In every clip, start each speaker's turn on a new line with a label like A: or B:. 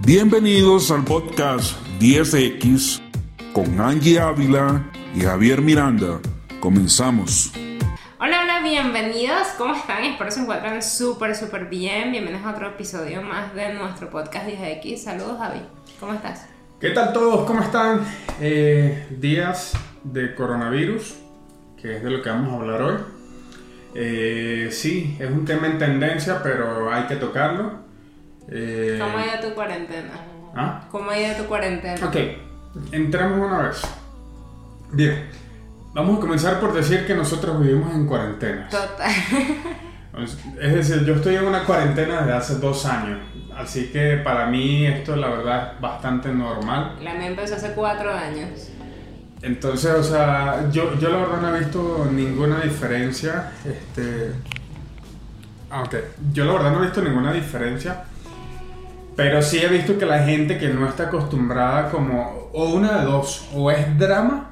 A: Bienvenidos al podcast 10X con Angie Ávila y Javier Miranda. Comenzamos.
B: Hola, hola, bienvenidos. ¿Cómo están? Espero se encuentren súper, súper bien. Bienvenidos a otro episodio más de nuestro podcast 10X. Saludos, Javi. ¿Cómo estás?
C: ¿Qué tal todos? ¿Cómo están? Eh, días de coronavirus, que es de lo que vamos a hablar hoy. Eh, sí, es un tema en tendencia, pero hay que tocarlo.
B: Eh, ¿Cómo ha ido tu cuarentena?
C: ¿Ah?
B: ¿Cómo ha ido tu cuarentena?
C: Ok, entremos una vez. Bien, vamos a comenzar por decir que nosotros vivimos en cuarentena.
B: Total.
C: Es decir, yo estoy en una cuarentena desde hace dos años, así que para mí esto la verdad es bastante normal.
B: La mía empezó hace cuatro años.
C: Entonces, o sea, yo, yo la verdad no he visto ninguna diferencia. Este. Aunque yo la verdad no he visto ninguna diferencia. Pero sí he visto que la gente que no está acostumbrada como. O una de dos. O es drama.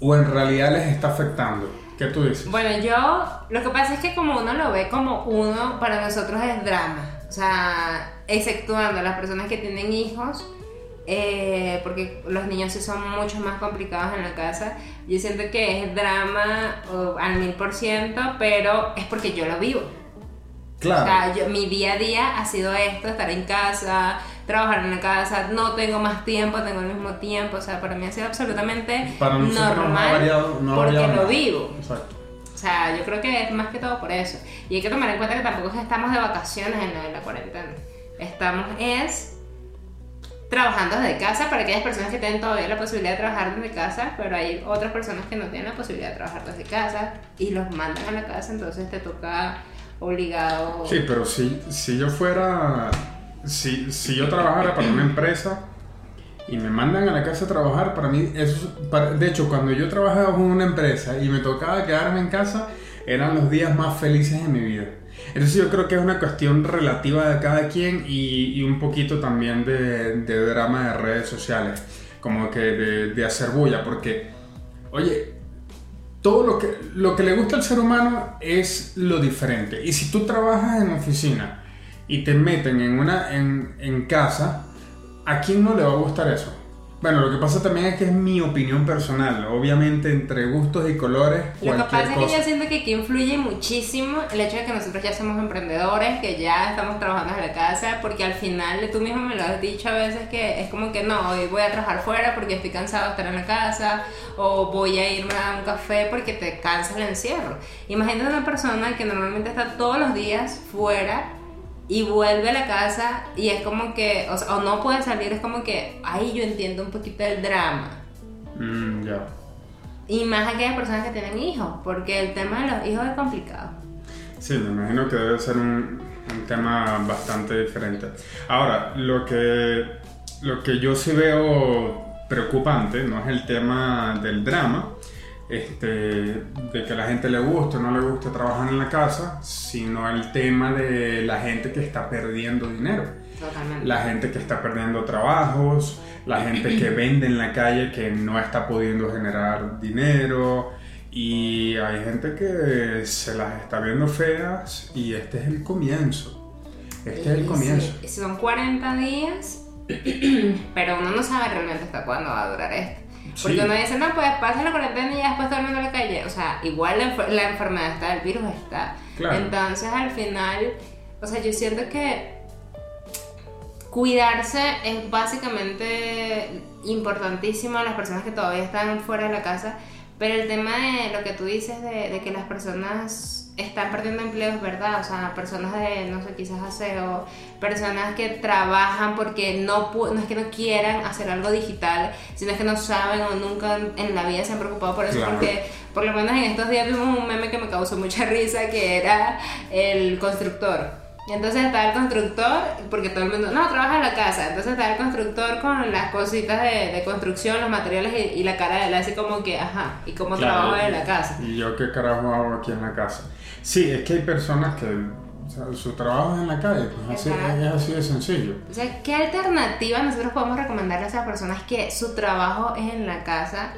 C: O en realidad les está afectando. ¿Qué tú dices?
B: Bueno, yo. Lo que pasa es que como uno lo ve como uno, para nosotros es drama. O sea, exceptuando las personas que tienen hijos eh, porque los niños sí son mucho más complicados en la casa. Yo siento que es drama al mil por ciento, pero es porque yo lo vivo.
C: Claro.
B: O sea, yo, mi día a día ha sido esto, estar en casa, trabajar en la casa, no tengo más tiempo, tengo el mismo tiempo, o sea, para mí ha sido absolutamente normal porque lo vivo.
C: Exacto.
B: O sea, yo creo que es más que todo por eso. Y hay que tomar en cuenta que tampoco estamos de vacaciones en la cuarentena. Estamos es trabajando desde casa para aquellas personas que tienen todavía la posibilidad de trabajar desde casa, pero hay otras personas que no tienen la posibilidad de trabajar desde casa y los mandan a la casa, entonces te toca obligado.
C: Sí, pero si, si yo fuera, si, si yo trabajara para una empresa y me mandan a la casa a trabajar, para mí eso, de hecho, cuando yo trabajaba en una empresa y me tocaba quedarme en casa, eran los días más felices de mi vida. Entonces yo creo que es una cuestión relativa de cada quien y, un poquito también de, drama de redes sociales, como que de, hacer bulla, porque, oye, todo lo que, lo que le gusta al ser humano es lo diferente. Y si tú trabajas en oficina y te meten en, una, en, en casa, ¿a quién no le va a gustar eso? Bueno, lo que pasa también es que es mi opinión personal. Obviamente, entre gustos y colores.
B: Lo que pasa es que yo siento que aquí influye muchísimo el hecho de que nosotros ya somos emprendedores, que ya estamos trabajando en la casa, porque al final tú mismo me lo has dicho a veces que es como que no, hoy voy a trabajar fuera porque estoy cansado de estar en la casa, o voy a irme a un café porque te cansa el encierro. Imagínate una persona que normalmente está todos los días fuera y vuelve a la casa y es como que, o, sea, o no puede salir, es como que, ahí yo entiendo un poquito el drama.
C: Mm, ya.
B: Y más aquellas personas que tienen hijos, porque el tema de los hijos es complicado.
C: Sí, me imagino que debe ser un, un tema bastante diferente. Ahora, lo que, lo que yo sí veo preocupante no es el tema del drama, este, de que a la gente le guste o no le guste trabajar en la casa, sino el tema de la gente que está perdiendo dinero.
B: Totalmente.
C: La gente que está perdiendo trabajos, la gente que vende en la calle que no está pudiendo generar dinero y hay gente que se las está viendo feas y este es el comienzo. Este es el comienzo.
B: Son 40 días, pero uno no sabe realmente hasta cuándo va a durar esto. Porque uno dice, no, pues pasa la cuarentena y ya después todo el mundo a la calle. O sea, igual la, enfermedad está, el virus está. Entonces, al final, o sea, yo siento que cuidarse es básicamente importantísimo a las personas que todavía están fuera de la casa. Pero el tema de lo que tú dices de, de que las personas están perdiendo empleos, ¿verdad? O sea, personas de, no sé, quizás aseo, personas que trabajan porque no, no es que no quieran hacer algo digital, sino es que no saben o nunca en la vida se han preocupado por eso, porque por lo menos en estos días vimos un meme que me causó mucha risa, que era el constructor entonces está el constructor, porque todo el mundo, no, trabaja en la casa. Entonces está el constructor con las cositas de, de construcción, los materiales y, la cara de él, así como que, ajá, ¿y cómo trabaja en la casa?
C: ¿Y yo qué carajo hago aquí en la casa? Sí, es que hay personas que su trabajo es en la calle, pues así, es así de sencillo.
B: O sea, ¿qué alternativa nosotros podemos recomendarle a esas personas que su trabajo es en la casa,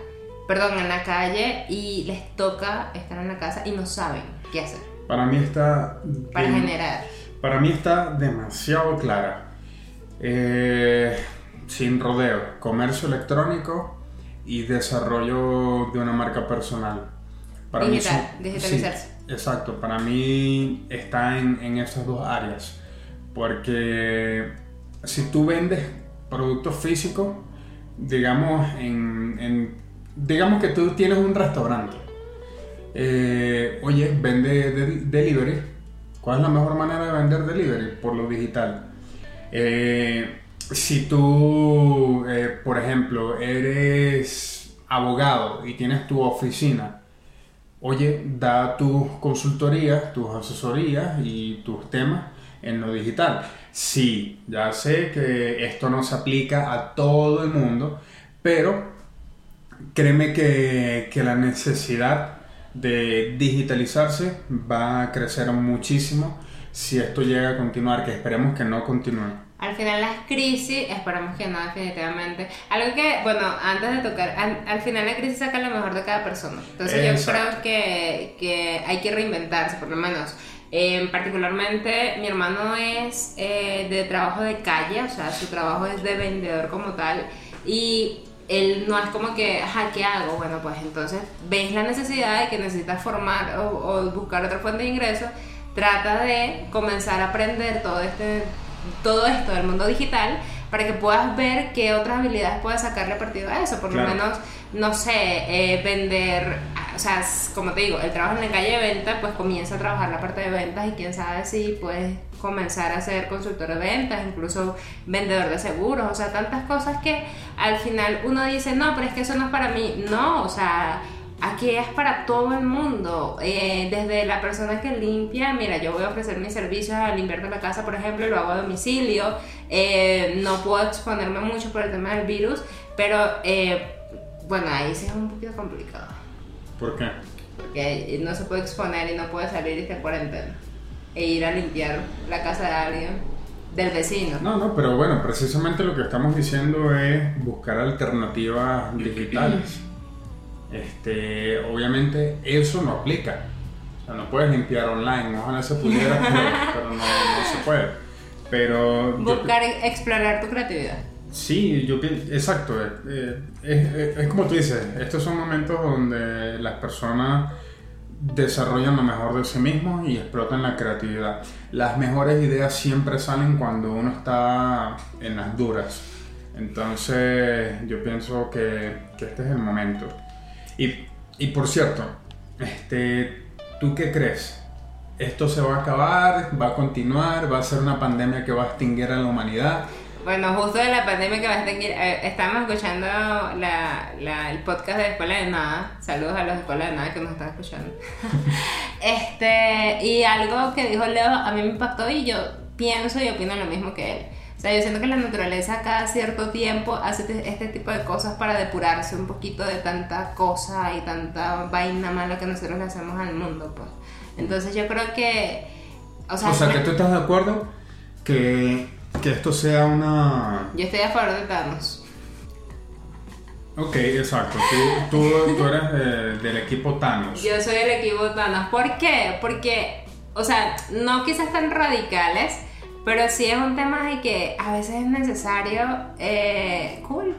B: perdón, en la calle y les toca estar en la casa y no saben qué hacer?
C: Para mí está...
B: Para generar
C: para mí está demasiado clara. Eh, sin rodeo, comercio electrónico y desarrollo de una marca personal.
B: Para Digital, digitalizarse.
C: Exacto, para mí está en, en esas dos áreas. Porque si tú vendes productos físicos, digamos, en, digamos que tú tienes un restaurante. Eh, oye, vende delivery. ¿Cuál es la mejor manera de vender delivery? Por lo digital. Eh, si tú, eh, por ejemplo, eres abogado y tienes tu oficina, oye, da tus consultorías, tus asesorías y tus temas en lo digital. Sí, ya sé que esto no se aplica a todo el mundo, pero créeme que, que la necesidad de digitalizarse va a crecer muchísimo si esto llega a continuar, que esperemos que no continúe.
B: Al final las crisis, esperamos que no definitivamente. Algo que, bueno, antes de tocar, al, final la crisis saca lo mejor de cada persona. Entonces yo creo que, que, hay que reinventarse, por lo menos. Eh, particularmente mi hermano es eh, de trabajo de calle, o sea, su trabajo es de vendedor como tal. Y él no es como que, ajá, ¿qué hago? Bueno, pues entonces ves la necesidad de que necesitas formar o, o buscar otra fuente de ingresos. Trata de comenzar a aprender todo este todo esto del mundo digital para que puedas ver qué otras habilidades puedes sacarle partido a eso. Por lo menos, no sé, eh, vender, o sea, como te digo, el trabajo en la calle de venta, pues comienza a trabajar la parte de ventas y quién sabe si puedes comenzar a ser consultor de ventas, incluso vendedor de seguros, o sea, tantas cosas que al final uno dice, no, pero es que eso no es para mí. No, o sea Aquí es para todo el mundo, eh, desde la persona que limpia, mira, yo voy a ofrecer mis servicios al limpiar de la casa, por ejemplo, lo hago a domicilio, eh, no puedo exponerme mucho por el tema del virus, pero eh, bueno, ahí sí es un poquito complicado.
C: ¿Por qué?
B: Porque no se puede exponer y no puede salir y está en cuarentena e ir a limpiar la casa de alguien del vecino.
C: No, no, pero bueno, precisamente lo que estamos diciendo es buscar alternativas digitales. Este, obviamente eso no aplica. O sea, no puedes limpiar online, ojalá se pudiera, pero, no, se puede. Pero
B: Buscar explorar tu creatividad.
C: Sí, yo pienso, exacto, eh, eh, es, como tú dices, estos son momentos donde las personas desarrollan lo mejor de sí mismos y explotan la creatividad. Las mejores ideas siempre salen cuando uno está en las duras. Entonces yo pienso que, que este es el momento. Y, por cierto, este, ¿tú qué crees? ¿Esto se va a acabar? ¿Va a continuar? ¿Va a ser una pandemia que va a extinguir a la humanidad?
B: Bueno, justo de la pandemia que va a extinguir, eh, estamos escuchando la, el podcast de Escuela de Nada. Saludos a los de Escuela de Nada que nos están escuchando. este, y algo que dijo Leo a mí me impactó y yo pienso y opino lo mismo que él o sea, yo siento que la naturaleza cada cierto tiempo hace este, tipo de cosas para depurarse un poquito de tanta cosa y tanta vaina mala que nosotros le hacemos al mundo, pues. Entonces yo creo que...
C: O sea, o sea que tú estás de acuerdo que, que esto sea una...
B: Yo estoy a favor de Thanos.
C: Ok, exacto. Tú, tú, tú eres del equipo Thanos.
B: Yo soy del equipo Thanos. ¿Por qué? Porque, o sea, no quizás tan radicales, pero sí es un tema de que a veces es necesario. Eh, cool.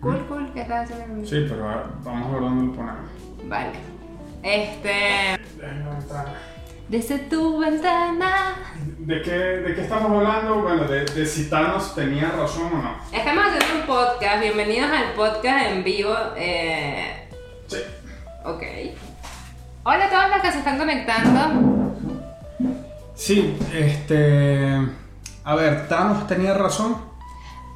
B: Cool, cool. ¿Qué estás haciendo?
C: Sí, pero vamos a ver dónde lo ponemos.
B: Vale. Este. Desde tu ventana.
C: ¿De qué, ¿De qué estamos hablando? Bueno, de, de si Thanos tenía razón o no.
B: Estamos haciendo un podcast. Bienvenidos al podcast en vivo. Eh...
C: Sí.
B: Ok. Hola a todos los que se están conectando.
C: Sí, este. A ver, Thanos tenía razón.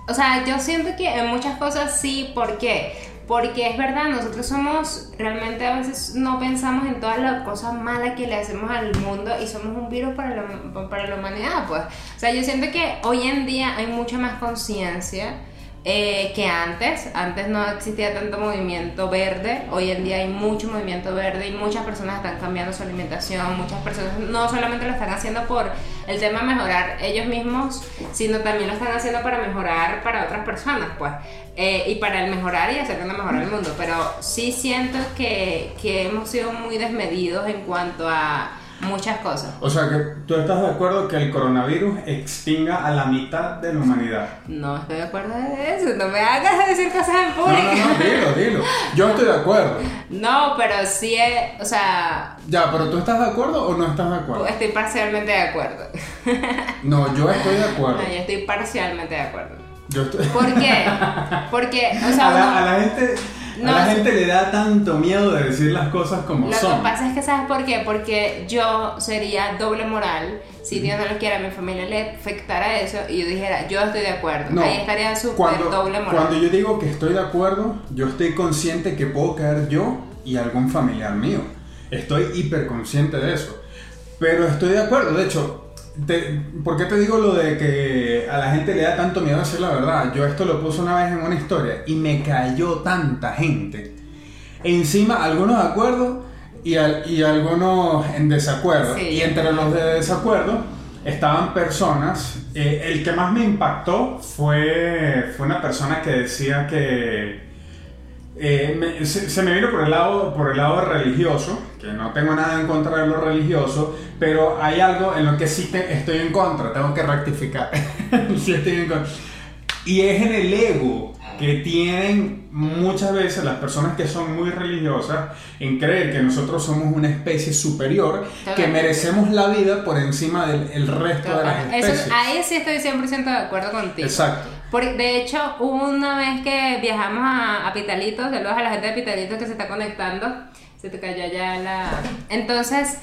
B: O sea, yo siento que en muchas cosas sí, ¿por qué? Porque es verdad, nosotros somos, realmente a veces no pensamos en todas las cosas malas que le hacemos al mundo y somos un virus para la, para la humanidad, pues. O sea, yo siento que hoy en día hay mucha más conciencia eh, que antes. Antes no existía tanto movimiento verde. Hoy en día hay mucho movimiento verde y muchas personas están cambiando su alimentación. Muchas personas no solamente lo están haciendo por el tema de mejorar ellos mismos, sino también lo están haciendo para mejorar para otras personas, pues. Eh, y para el mejorar y hacer que mejorar el mundo. Pero sí siento que, que hemos sido muy desmedidos en cuanto a muchas cosas.
C: O sea que tú estás de acuerdo que el coronavirus extinga a la mitad de la humanidad.
B: No estoy de acuerdo de eso, no me hagas decir cosas en
C: No,
B: público.
C: no, no, dilo, dilo. Yo estoy de acuerdo.
B: No, pero sí, es- o sea,
C: Ya, pero tú estás de acuerdo o no estás de acuerdo?
B: estoy parcialmente de acuerdo.
C: No, yo estoy de acuerdo.
B: No, yo estoy parcialmente de acuerdo.
C: Yo estoy...
B: ¿Por qué? Porque, o sea,
C: a, la,
B: uno-
C: a la gente,
B: No,
C: a la gente le da tanto miedo de decir las cosas como
B: Lo
C: son.
B: que pasa es que, ¿sabes por qué? Porque yo sería doble moral si Dios no lo quiera, mi familia le afectara eso y yo dijera, yo estoy de acuerdo.
C: No,
B: Ahí estaría súper doble moral.
C: cuando yo digo que estoy de acuerdo, yo estoy consciente que puedo caer yo y algún familiar mío. Estoy hiperconsciente de eso. Pero estoy de acuerdo, de hecho, te- ¿por qué te digo lo de que a la gente le da tanto miedo decir la verdad? Yo esto lo puse una vez en una historia y me cayó tanta gente. Encima, algunos de acuerdo y, al- y algunos en desacuerdo.
B: Sí.
C: Y entre los de desacuerdo estaban personas. eh, el que más me impactó fue, fue una persona que decía que. Eh, me- se, se me vino por el, lado, por el lado religioso, que no tengo nada en contra de lo religioso, pero hay algo en lo que sí te- estoy en contra, tengo que rectificar. sí estoy en contra. Y es en el ego que tienen muchas veces las personas que son muy religiosas en creer que nosotros somos una especie superior, que
B: Totalmente.
C: merecemos la vida por encima del el resto de las especies.
B: Eso- ahí sí estoy 100% de acuerdo contigo.
C: Exacto.
B: Por- de hecho, una vez que viajamos a, a Pitalito, saludos a la gente de Pitalito que se está conectando. Se te cayó ya la. Entonces,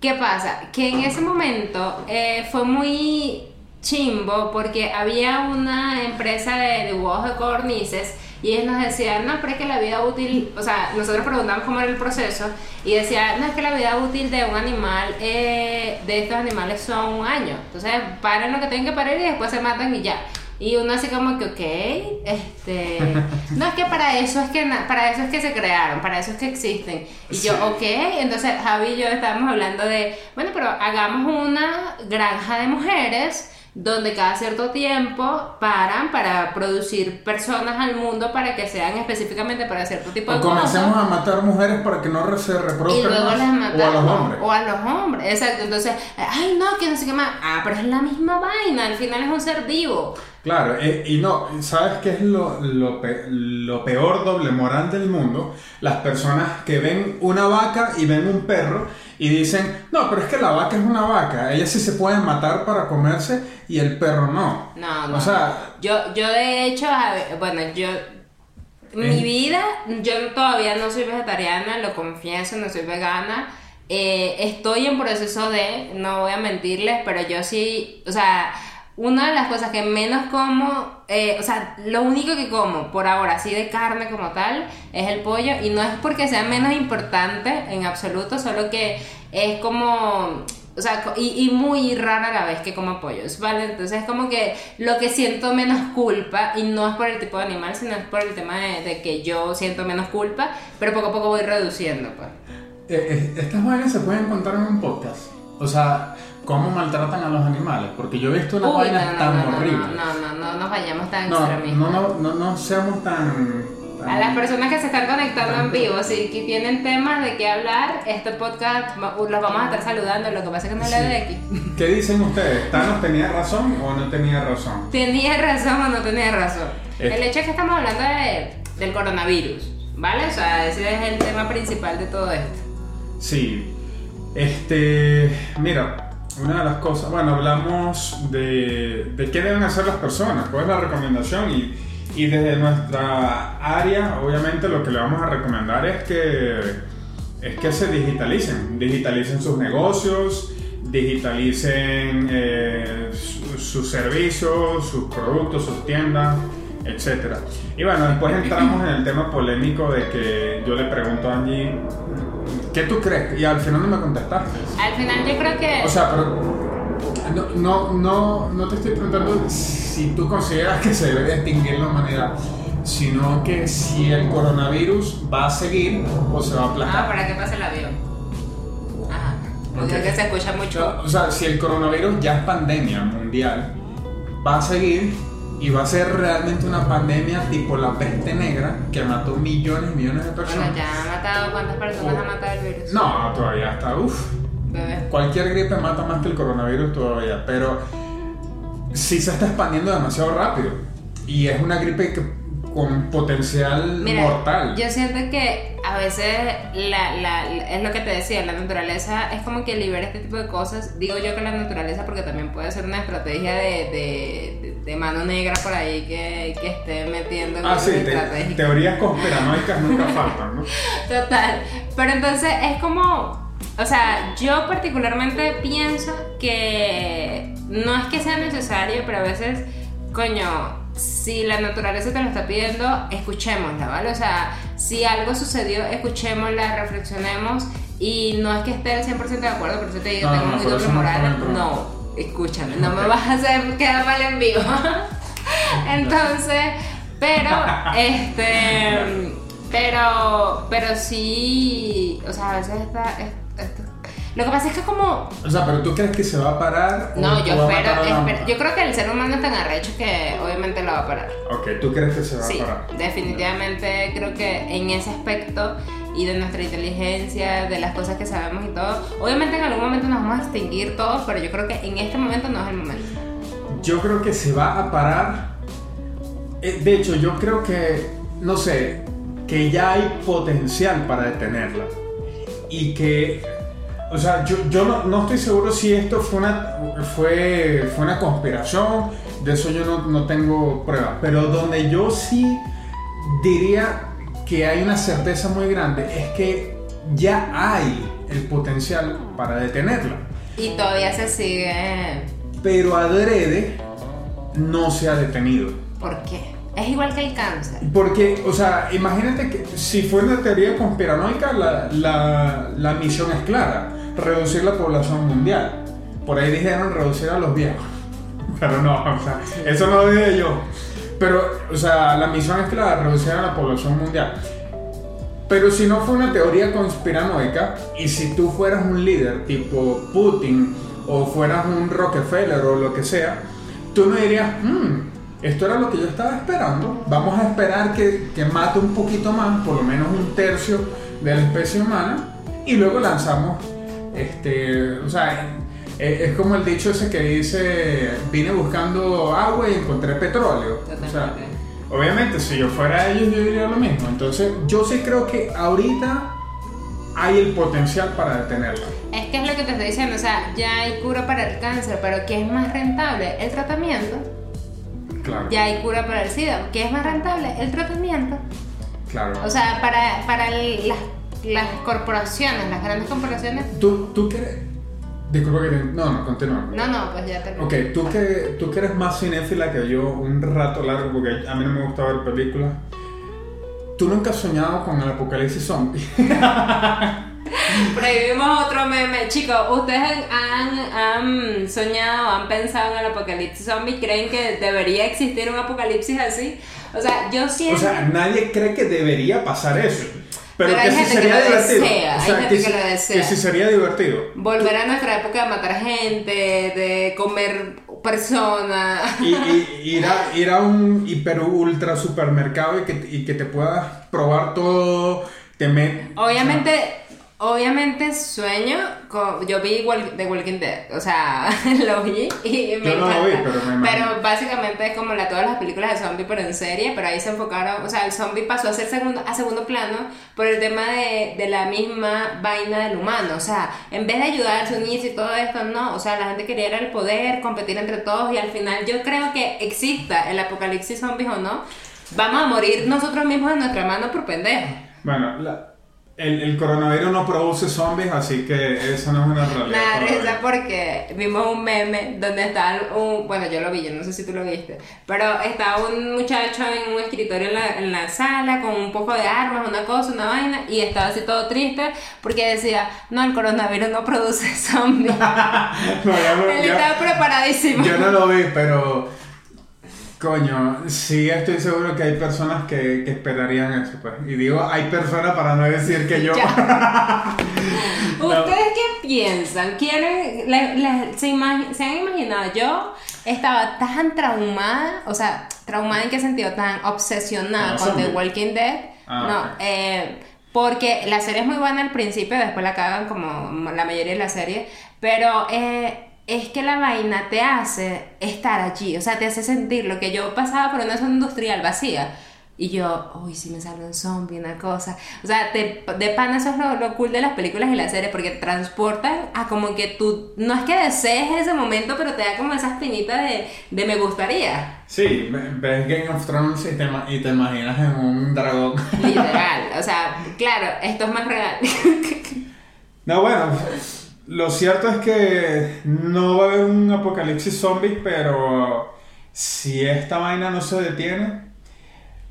B: ¿qué pasa? Que en ese momento eh, fue muy chimbo porque había una empresa de dibujos de cornices y ellos nos decían, no, pero es que la vida útil, o sea, nosotros preguntamos cómo era el proceso y decían, no, es que la vida útil de un animal, eh, de estos animales son un año. Entonces, paran lo que tienen que parar y después se matan y ya. Y uno así como que, ok, este, no es que para eso es que para eso es que se crearon, para eso es que existen. Y yo, ok, entonces Javi y yo estábamos hablando de, bueno, pero hagamos una granja de mujeres donde cada cierto tiempo paran para producir personas al mundo para que sean específicamente para cierto tipo de
C: O comencemos
B: cosas.
C: a matar mujeres para que no se
B: Y
C: reproduzcan
B: luego
C: más,
B: las
C: o a
B: matamos.
C: los hombres.
B: O a los hombres, exacto. Entonces, ay, no, que no sé qué más. Ah, pero es la misma vaina. Al final es un ser vivo.
C: Claro, eh, y no, ¿sabes qué es lo, lo, pe- lo peor doble moral del mundo? Las personas que ven una vaca y ven un perro y dicen, no, pero es que la vaca es una vaca, ella sí se puede matar para comerse y el perro no.
B: No, no.
C: O sea,
B: Yo, yo de hecho, bueno, yo. Mi
C: Eh.
B: vida, yo todavía no soy vegetariana, lo confieso, no soy vegana. Eh, estoy en proceso de, no voy a mentirles, pero yo sí, o sea, una de las cosas que menos como, eh, o sea, lo único que como por ahora, así de carne como tal, es el pollo. Y no es porque sea menos importante en absoluto, solo que es como, o sea, y, muy rara la vez que como pollos, ¿vale? Entonces es como que lo que siento menos culpa, y no es por el tipo de animal, sino es por el tema de, de que yo siento menos culpa, pero poco a poco voy reduciendo, pues.
C: eh, eh, estas vainas se pueden contar en un podcast. O sea, cómo maltratan a los animales, porque yo he visto unas
B: Uy,
C: vainas
B: no,
C: tan
B: no, no,
C: horribles.
B: no, no, no, no nos vayamos tan extremistas.
C: no, no, no, no seamos tan... tan-
B: A las personas que se están conectando en vivo, si que tienen temas de qué hablar, este podcast los vamos a estar saludando, lo que pasa es que no le
C: Sí.
B: de aquí.
C: ¿Qué dicen ustedes? ¿Thanos tenía razón o no tenía razón?
B: ¿Tenía razón o no tenía razón? El hecho es que estamos hablando de, del coronavirus, ¿vale? O sea, ese es el tema principal de todo esto.
C: Sí, este, mira, una de las cosas, bueno, hablamos de, de qué deben hacer las personas, cuál es la recomendación y, y desde nuestra área, obviamente lo que le vamos a recomendar es que, es que se digitalicen, digitalicen sus negocios, digitalicen eh, su- sus servicios, sus productos, sus tiendas, etc. Y bueno, después entramos en el tema polémico de que yo le pregunto a Angie, ¿qué tú crees? Y al final no me contestaste.
B: Al final yo creo que...
C: O sea, pero no, no, no, no te estoy preguntando si tú consideras que se debe extinguir la humanidad, sino que si el coronavirus va a seguir o se va a
B: ah,
C: aplacar.
B: para que pase el avión. Ajá. Porque
C: Ok.
B: es que se escucha mucho.
C: O sea, si el coronavirus ya es pandemia mundial, va a seguir y va a ser realmente una pandemia tipo la peste negra que mató millones y millones de
B: Bueno,
C: personas.
B: ya ha matado, ¿cuántas personas ha matado el virus?
C: No, todavía está, uff. Cualquier gripe mata más que el coronavirus todavía, pero sí se está expandiendo demasiado rápido. Y es una gripe que- con potencial
B: Mira,
C: mortal.
B: yo siento que a veces la, la- la- es lo que te decía, la naturaleza es como que libera este tipo de cosas. Digo yo que la naturaleza porque también puede ser una estrategia de, de, de- de mano negra por ahí que, que esté metiendo
C: Ah, sí, te- teorías conspiranoicas nunca faltan, ¿no?
B: Total. Pero entonces es como, o sea, yo particularmente pienso que no es que sea necesario, pero a veces, coño, si la naturaleza te lo está pidiendo, escuchémosla, ¿vale? O sea, si algo sucedió, escuchémosla, reflexionemos y no es que esté al 100% de acuerdo, por eso te digo,
C: No,
B: tengo
C: no,
B: muy doble moral. No, escúchame, no me vas a hacer quedar mal en vivo. Entonces, pero, este, pero, pero sí, o sea, a veces está, lo que pasa es que como,
C: O sea, pero tú crees que se va a parar o
B: no, yo espero, espero- yo creo que el ser humano es tan arrecho que obviamente lo va a parar.
C: Ok, tú crees que se va
B: Sí,
C: a parar.
B: definitivamente creo que en ese aspecto y de nuestra inteligencia, de las cosas que sabemos y todo, obviamente en algún momento nos vamos a extinguir todos, pero yo creo que en este momento no es el momento.
C: Yo creo que se va a parar. Eh, De hecho, yo creo que, no sé, que ya hay potencial para detenerla. Y que, o sea, yo, yo no, no estoy seguro si esto fue una, fue, fue una conspiración, de eso yo no, no tengo pruebas. Pero donde yo sí diría que hay una certeza muy grande es que ya hay el potencial para detenerla.
B: Y todavía se sigue...
C: pero adrede no se ha detenido.
B: ¿Por qué? Es igual que el cáncer.
C: Porque, o sea, imagínate que si fuera una teoría conspiranoica, la, la, la misión es clara, reducir la población mundial. Por ahí dijeron reducir a los viejos. Pero no, o sea, eso no lo dije yo. Pero, o sea, la misión es clara, reducir a la población mundial. Pero si no fue una teoría conspiranoica, y si tú fueras un líder tipo Putin, o fueras un Rockefeller o lo que sea, tú no dirías, "Hmm, esto era lo que yo estaba esperando, vamos a esperar que, que mate un poquito más, por lo menos un tercio de la especie humana, y luego lanzamos, este, o sea, es, es como el dicho ese que dice, vine buscando agua y encontré petróleo. O sea. Obviamente, si yo fuera ellos, yo diría lo mismo. Entonces, yo sí creo que ahorita hay el potencial para detenerla.
B: Es que es lo que te estoy diciendo, o sea, ya hay cura para el cáncer, pero ¿qué es más rentable? El tratamiento.
C: Claro.
B: Ya hay cura para el SIDA. ¿Qué es más rentable? El tratamiento.
C: Claro.
B: O sea, para, para el- las, las corporaciones, las grandes corporaciones.
C: tú, tú eres... Disculpa que te... No, no, continúa.
B: No, no, pues ya terminé.
C: Ok, tú que, tú que eres más cinéfila que yo un rato largo, porque a mí no me gusta ver películas. ¿Tú nunca has soñado con el apocalipsis zombie?
B: Prohibimos otro meme. Chicos, ¿ustedes han, han soñado, han pensado en el apocalipsis zombie? ¿Creen que debería existir un apocalipsis así? O sea, yo
C: O
B: siento...
C: sea, nadie cree que debería pasar eso. Pero,
B: Pero
C: que sí
B: que
C: sería
B: lo
C: divertido.
B: desea,
C: o
B: hay gente
C: que,
B: que lo desea.
C: que sí sería divertido.
B: Volver a nuestra época de matar gente, de comer personas.
C: Y, y- ir, a, ir a un hiper ultra supermercado y que, y que te puedas probar todo. Te met-
B: Obviamente, obviamente sueño con, yo vi The Walking Dead, o sea, lo vi y me
C: Yo no lo vi, pero me imagino.
B: Pero básicamente es como la, todas las películas de zombie pero en serie, pero ahí se enfocaron, o sea, el zombie pasó a ser segundo a segundo plano por el tema de, de la misma vaina del humano, o sea, en vez de ayudarse, unirse y todo esto, no, o sea, la gente quería era el poder, competir entre todos y al final yo creo que exista el apocalipsis zombies o no, vamos a morir nosotros mismos en nuestra mano por pendejos.
C: Bueno, la- el, el coronavirus no produce zombies, así que eso no es una realidad.
B: Nada,
C: todavía.
B: risa porque vimos un meme donde está un, bueno yo lo vi, yo no sé si tú lo viste, pero estaba un muchacho en un escritorio en la, en la sala con un poco de armas, una cosa, una vaina, y estaba así todo triste porque decía, no, el coronavirus no produce zombies.
C: No,
B: Él estaba preparadísimo.
C: Yo no lo vi, pero. Coño, sí estoy seguro que hay personas que, que esperarían eso, pues. Y digo, hay personas para no decir que yo.
B: ¿Ustedes qué piensan? ¿Quieren, le- le- se, se han imaginado? Yo estaba tan traumada, o sea, traumada en qué sentido, tan obsesionada
C: Con los
B: con The. Walking Dead.
C: Ah,
B: no, eh, Porque la serie es muy buena al principio, después la cagan como la mayoría de la serie, pero eh, es que la vaina te hace estar allí, o sea, te hace sentir lo que yo pasaba por una zona industrial vacía y yo, uy, si me sale un zombie, una cosa. O sea, de, de pan eso es lo, cool de las películas y las series, porque te transportan a como que tú, no es que desees ese momento, pero te da como esa espinita de, de me gustaría.
C: Sí, ves Game of Thrones y te, y te imaginas en un dragón.
B: Literal, o sea, claro, esto es más real.
C: no, bueno, lo cierto es que no va a haber un apocalipsis zombie, pero si esta vaina no se detiene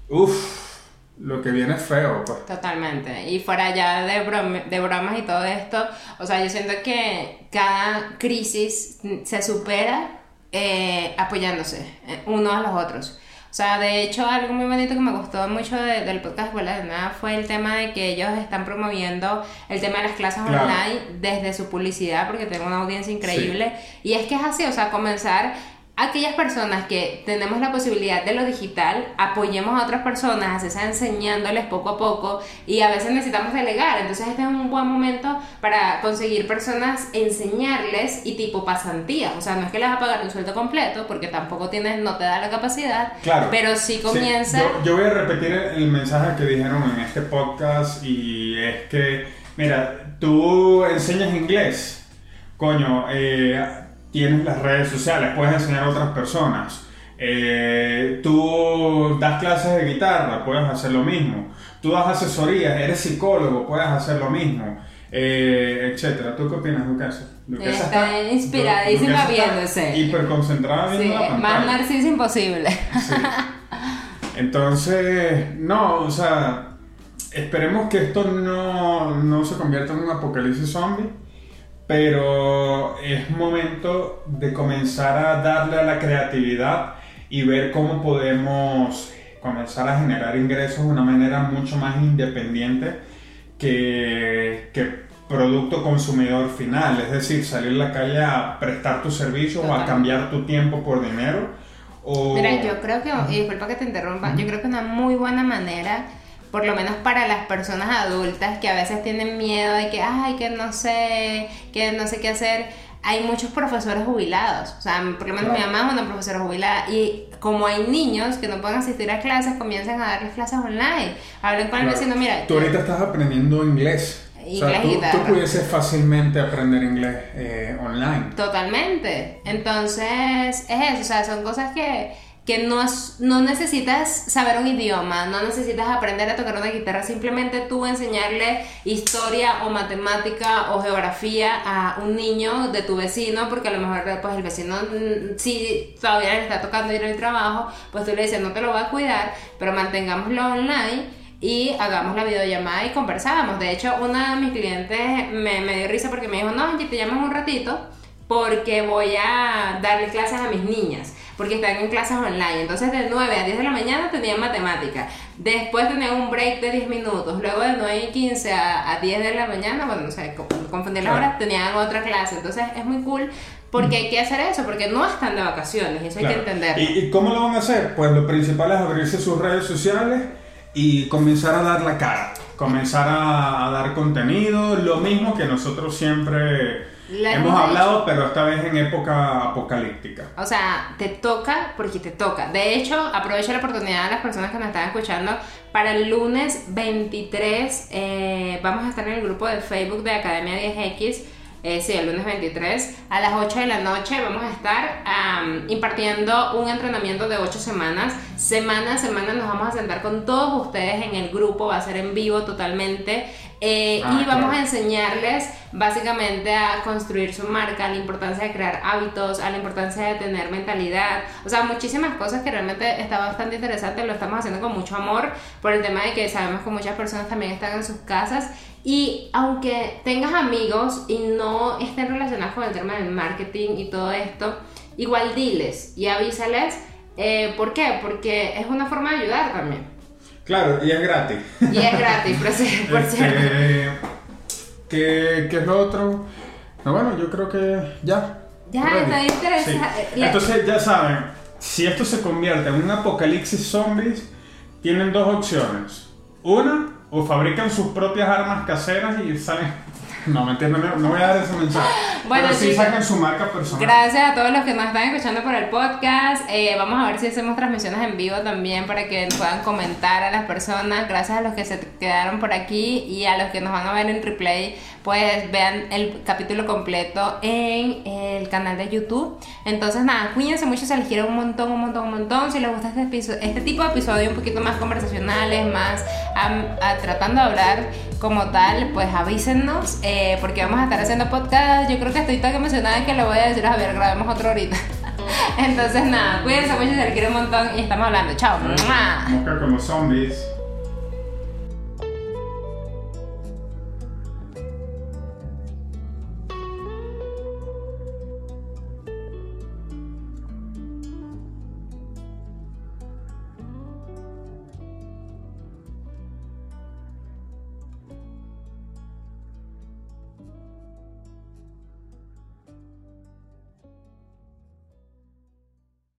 C: Uf, lo que viene es feo, pues.
B: Totalmente. Y fuera ya de, de bromas y todo esto, o sea, yo siento que cada crisis se supera eh, apoyándose eh, unos a los otros. O sea, de hecho, algo muy bonito que me gustó mucho del podcast Escuela de Nada fue el tema de que ellos están promoviendo el tema de las clases online desde su publicidad, porque tienen una audiencia increíble. Y es que es así, o sea, comenzar aquellas personas que tenemos la posibilidad de lo digital, apoyemos a otras personas, así sea enseñándoles poco a poco y a veces necesitamos delegar, entonces este es un buen momento para conseguir personas, enseñarles y tipo pasantías, o sea, no es que les vas a pagar un sueldo completo porque tampoco tienes, no te da la capacidad,
C: claro,
B: pero sí comienza...
C: Yo, voy a repetir el mensaje que dijeron en este podcast y es que, mira, tú enseñas inglés, coño, eh tienes las redes sociales, puedes enseñar a otras personas. Eh, tú das clases de guitarra, puedes hacer lo mismo. Tú das asesorías, eres psicólogo, puedes hacer lo mismo. Eh, etcétera. ¿Tú qué opinas, Lucas?
B: Lucas está, inspiradísima viéndose.
C: Hiperconcentrada
B: sí, Más narciso imposible.
C: Entonces, no, o sea, esperemos que esto no, no se convierta en un apocalipsis zombie pero es momento de comenzar a darle a la creatividad y ver cómo podemos comenzar a generar ingresos de una manera mucho más independiente que, que producto consumidor final, es decir, salir a la calle a prestar tu servicio o a cambiar tu tiempo por dinero. O...
B: Mira, yo creo que, y disculpa que te interrumpa, yo creo que una muy buena manera por lo menos para las personas adultas que a veces tienen miedo de que, ay, que no sé, que no sé qué hacer. Hay muchos profesores jubilados, o sea, por lo menos mi mamá es una profesora jubilada y como hay niños que no pueden asistir a clases, comienzan a darles clases online. Hablen con el vecino, mira.
C: Tú ahorita estás aprendiendo inglés. o sea, tú, tú, pudieses fácilmente aprender inglés eh, online.
B: Totalmente. Entonces, es eso, o sea, son cosas que que no, no necesitas saber un idioma, no necesitas aprender a tocar una guitarra, simplemente tú enseñarle historia o matemática o geografía a un niño de tu vecino, porque a lo mejor pues el vecino mm, si todavía le está tocando ir al trabajo, pues tú le dices no te lo voy a cuidar, pero mantengámoslo online y hagamos la videollamada y conversábamos. De hecho, una de mis clientes me, dio risa porque me dijo, no, te llaman un ratito porque voy a darle clases a mis niñas porque están en clases online. Entonces de 9 a 10 de la mañana tenían matemática. Después tenían un break de 10 minutos. Luego de 9 y 15 a, 10 de la mañana, bueno, no sé, confundí la hora, tenían otra clase. Entonces es muy cool porque hay que hacer eso, porque no están de vacaciones, eso hay que entender.
C: ¿Y, cómo lo van a hacer? Pues lo principal es abrirse sus redes sociales y comenzar a dar la cara, comenzar a dar contenido, lo mismo que nosotros siempre Hemos hablado, pero esta vez en época apocalíptica.
B: O sea, te toca porque te toca. De hecho, aprovecho la oportunidad de las personas que nos están escuchando. Para el lunes 23 eh, vamos a estar en el grupo de Facebook de Academia 10X. Eh, sí, el lunes 23 a las 8 de la noche vamos a estar impartiendo un entrenamiento de 8 semanas. Semana a semana nos vamos a sentar con todos ustedes en el grupo, va a ser en vivo totalmente. Eh, ah, y vamos a enseñarles básicamente a construir su marca, la importancia de crear hábitos, a la importancia de tener mentalidad, o sea, muchísimas cosas que realmente está bastante interesante, lo estamos haciendo con mucho amor por el tema de que sabemos que muchas personas también están en sus casas y aunque tengas amigos y no estén relacionados con el tema del marketing y todo esto, igual diles y avísales. Eh, ¿Por qué? Porque es una forma de ayudar también.
C: Claro, y es gratis.
B: Y es gratis, por cierto.
C: Este, ¿qué, ¿Qué es lo otro? No, bueno, yo creo que ya.
B: Ya, está interesante.
C: Entonces, ya saben, si esto se convierte en un apocalipsis zombies, tienen dos opciones. Una, o fabrican sus propias armas caseras y salen no, me entiendo, no, voy a dar ese mensaje. Bueno, Pero sí sacan su marca personal.
B: Gracias a todos los que nos están escuchando por el podcast. Eh, vamos a ver si hacemos transmisiones en vivo también para que puedan comentar a las personas. Gracias a los que se quedaron por aquí y a los que nos van a ver en replay pues vean el capítulo completo en el canal de YouTube. Entonces, nada, cuídense mucho, se les quiere un montón, un montón, un montón. Si les gusta este, este tipo de episodio un poquito más conversacionales, más tratando de hablar como tal, pues avísennos, eh, porque vamos a estar haciendo podcast. Yo creo que estoy tan emocionada que lo voy a decir a ver, grabemos otro ahorita. Entonces, nada, cuídense mucho, se les quiere un montón y estamos hablando. Chao.
C: Como zombies.